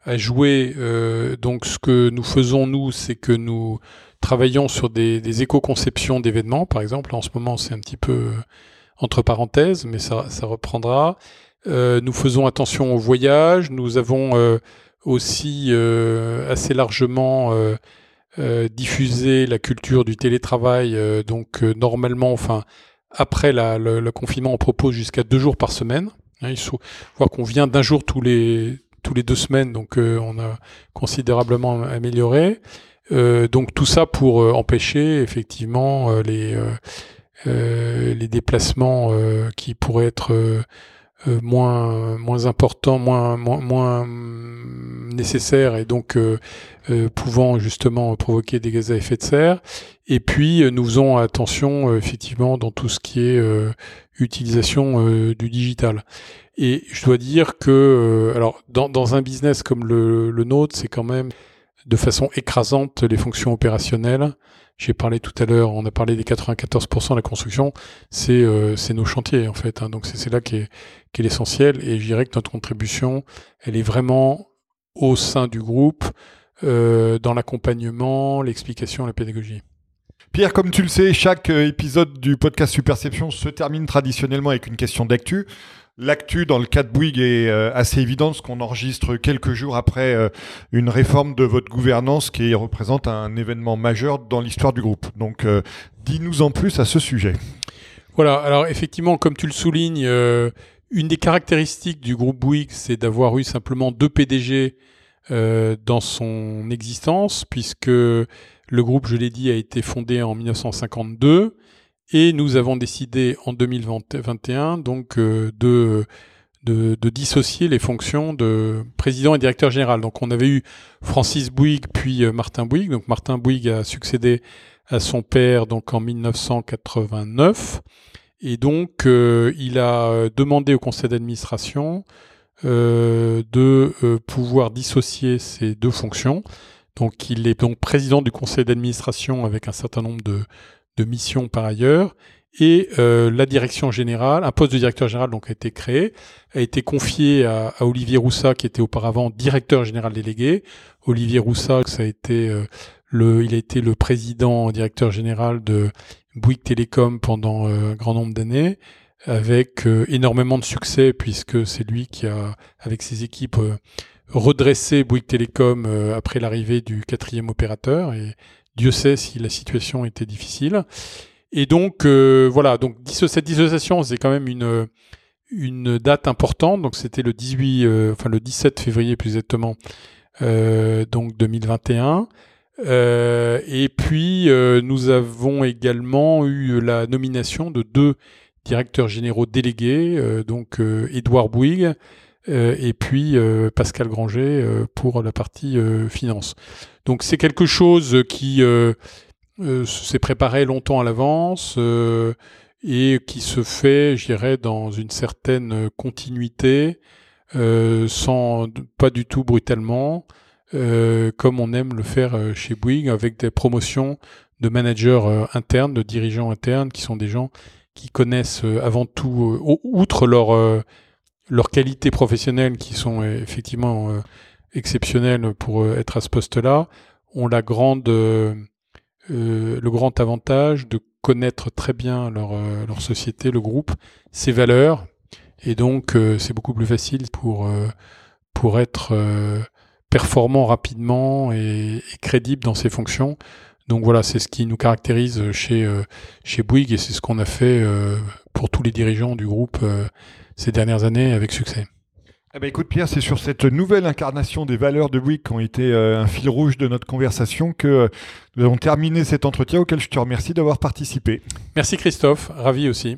à, jouer. Euh, donc, ce que nous faisons nous, c'est que nous travaillons sur des, éco-conceptions d'événements. Par exemple, en ce moment, c'est un petit peu entre parenthèses, mais ça, ça reprendra. Nous faisons attention au voyage. Nous avons aussi assez largement diffusé la culture du télétravail. donc, normalement, enfin après la, le, confinement, on propose jusqu'à deux jours par semaine. Hein, il faut voir qu'on vient d'un jour tous les tous les deux semaines, donc euh, on a considérablement amélioré. Euh, donc tout ça pour euh, empêcher effectivement les les déplacements qui pourraient être moins moins importants, moins moins, moins nécessaires et donc pouvant justement provoquer des gaz à effet de serre. Et puis nous faisons attention effectivement dans tout ce qui est utilisation du digital. Et je dois dire que, alors, dans, dans un business comme le, le nôtre, c'est quand même de façon écrasante les fonctions opérationnelles. J'ai parlé tout à l'heure, on a parlé des 94% de la construction, c'est euh, nos chantiers en fait. Hein, donc c'est là qui est, qui est l'essentiel. Et je dirais que notre contribution, elle est vraiment au sein du groupe, euh, dans l'accompagnement, l'explication, la pédagogie. Pierre, comme tu le sais, chaque euh, épisode du podcast Superception se termine traditionnellement avec une question d'actu. L'actu dans le cas de Bouygues est euh, assez évidente, ce qu'on enregistre quelques jours après une réforme de votre gouvernance qui représente un événement majeur dans l'histoire du groupe. Donc, dis-nous en plus à ce sujet. Voilà, alors effectivement, comme tu le soulignes, une des caractéristiques du groupe Bouygues, c'est d'avoir eu simplement deux PDG dans son existence, puisque le groupe, je l'ai dit, a été fondé en 1952 et nous avons décidé en 2021 donc euh, de, dissocier les fonctions de président et directeur général. Donc on avait eu Francis Bouygues puis euh, Martin Bouygues. Donc Martin Bouygues a succédé à son père donc en 1989 et donc euh, il a demandé au conseil d'administration euh, de pouvoir dissocier ces deux fonctions. Donc il est donc président du conseil d'administration avec un certain nombre de, de mission par ailleurs. Et euh, la direction générale, un poste de directeur général donc a été créé, a été confié à, Olivier Roussat qui était auparavant directeur général délégué. Olivier Roussat, ça a été euh, le, il a été le président directeur général de Bouygues Télécom pendant euh, un grand nombre d'années, avec énormément de succès puisque c'est lui qui a, avec ses équipes, redressé Bouygues Télécom après l'arrivée du quatrième opérateur et Dieu sait si la situation était difficile. Et donc euh, voilà, donc cette dissociation, c'est quand même une une date importante. Donc c'était le 18, euh, enfin le 17 février plus exactement, euh, donc 2021. Et puis nous avons également eu la nomination de deux directeurs généraux délégués, donc Édouard Bouygues et puis Pascal Granger pour la partie finance. Donc c'est quelque chose qui euh, euh, s'est préparé longtemps à l'avance euh, et qui se fait, je dirais, dans une certaine continuité, sans pas du tout brutalement, comme on aime le faire chez Bouygues, avec des promotions de managers internes, de dirigeants internes, qui sont des gens qui connaissent avant tout, outre leur leurs qualités professionnelles qui sont effectivement exceptionnels pour euh, être à ce poste-là ont la grande, euh, euh, le grand avantage de connaître très bien leur, leur société, le groupe, ses valeurs, et donc c'est beaucoup plus facile pour, pour être performant rapidement et, crédible dans ses fonctions. Donc voilà, c'est ce qui nous caractérise chez, chez Bouygues et c'est ce qu'on a fait pour tous les dirigeants du groupe ces dernières années avec succès. Eh ben écoute Pierre, c'est sur cette nouvelle incarnation des valeurs de Bouygues qui ont été euh, un fil rouge de notre conversation que euh, nous avons terminé cet entretien auquel je te remercie d'avoir participé. Merci Christophe, ravi aussi.